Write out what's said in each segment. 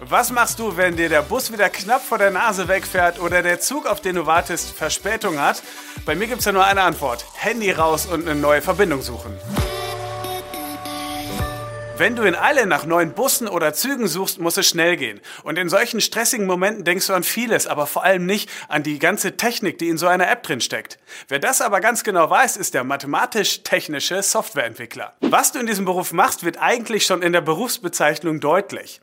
Was machst du, wenn dir der Bus wieder knapp vor der Nase wegfährt oder der Zug, auf den du wartest, Verspätung hat? Bei mir gibt es ja nur eine Antwort. Handy raus und eine neue Verbindung suchen. Wenn du in Eile nach neuen Bussen oder Zügen suchst, muss es schnell gehen. Und in solchen stressigen Momenten denkst du an vieles, aber vor allem nicht an die ganze Technik, die in so einer App drin steckt. Wer das aber ganz genau weiß, ist der mathematisch-technische Softwareentwickler. Was du in diesem Beruf machst, wird eigentlich schon in der Berufsbezeichnung deutlich.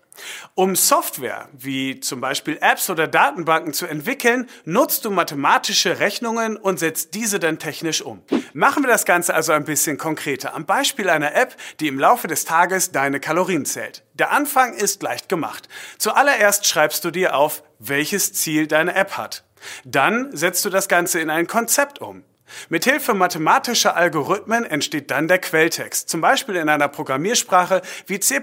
Um Software wie zum Beispiel Apps oder Datenbanken zu entwickeln, nutzt du mathematische Rechnungen und setzt diese dann technisch um. Machen wir das Ganze also ein bisschen konkreter am Beispiel einer App, die im Laufe des Tages deine Kalorien zählt. Der Anfang ist leicht gemacht. Zuallererst schreibst du dir auf, welches Ziel deine App hat. Dann setzt du das Ganze in ein Konzept um. Mithilfe mathematischer Algorithmen entsteht dann der Quelltext, zum Beispiel in einer Programmiersprache wie C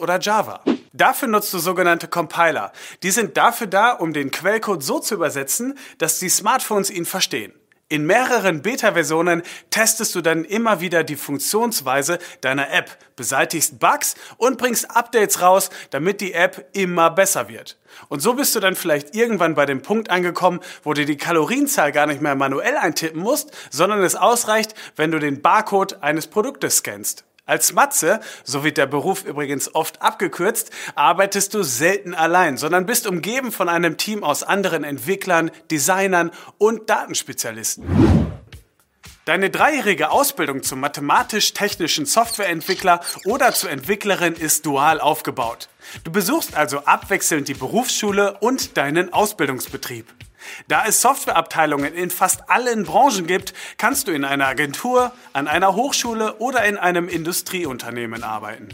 oder Java. Dafür nutzt du sogenannte Compiler. Die sind dafür da, um den Quellcode so zu übersetzen, dass die Smartphones ihn verstehen. In mehreren Beta-Versionen testest du dann immer wieder die Funktionsweise deiner App, beseitigst Bugs und bringst Updates raus, damit die App immer besser wird. Und so bist du dann vielleicht irgendwann bei dem Punkt angekommen, wo du die Kalorienzahl gar nicht mehr manuell eintippen musst, sondern es ausreicht, wenn du den Barcode eines Produktes scannst. Als Matze, so wird der Beruf übrigens oft abgekürzt, arbeitest du selten allein, sondern bist umgeben von einem Team aus anderen Entwicklern, Designern und Datenspezialisten. Deine dreijährige Ausbildung zum mathematisch-technischen Softwareentwickler oder zur Entwicklerin ist dual aufgebaut. Du besuchst also abwechselnd die Berufsschule und deinen Ausbildungsbetrieb. Da es Softwareabteilungen in fast allen Branchen gibt, kannst du in einer Agentur, an einer Hochschule oder in einem Industrieunternehmen arbeiten.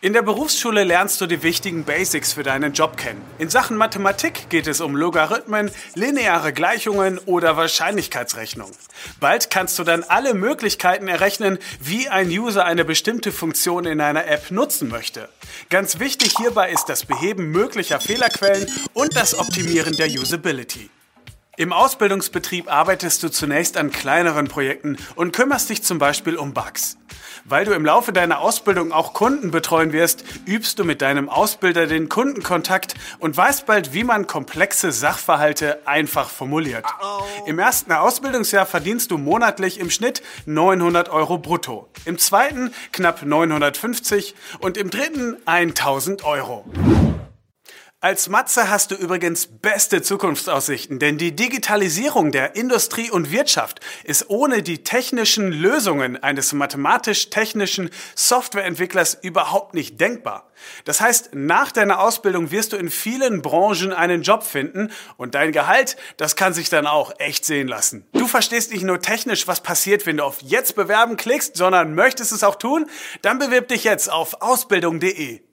In der Berufsschule lernst du die wichtigen Basics für deinen Job kennen. In Sachen Mathematik geht es um Logarithmen, lineare Gleichungen oder Wahrscheinlichkeitsrechnung. Bald kannst du dann alle Möglichkeiten errechnen, wie ein User eine bestimmte Funktion in einer App nutzen möchte. Ganz wichtig hierbei ist das Beheben möglicher Fehlerquellen und das Optimieren der Usability. Im Ausbildungsbetrieb arbeitest du zunächst an kleineren Projekten und kümmerst dich zum Beispiel um Bugs. Weil du im Laufe deiner Ausbildung auch Kunden betreuen wirst, übst du mit deinem Ausbilder den Kundenkontakt und weißt bald, wie man komplexe Sachverhalte einfach formuliert. Im ersten Ausbildungsjahr verdienst du monatlich im Schnitt 900 Euro brutto, im zweiten knapp 950 und im dritten 1000 Euro. Als Matze hast du übrigens beste Zukunftsaussichten, denn die Digitalisierung der Industrie und Wirtschaft ist ohne die technischen Lösungen eines mathematisch-technischen Softwareentwicklers überhaupt nicht denkbar. Das heißt, nach deiner Ausbildung wirst du in vielen Branchen einen Job finden und dein Gehalt, das kann sich dann auch echt sehen lassen. Du verstehst nicht nur technisch, was passiert, wenn du auf Jetzt bewerben klickst, sondern möchtest es auch tun? Dann bewirb dich jetzt auf ausbildung.de.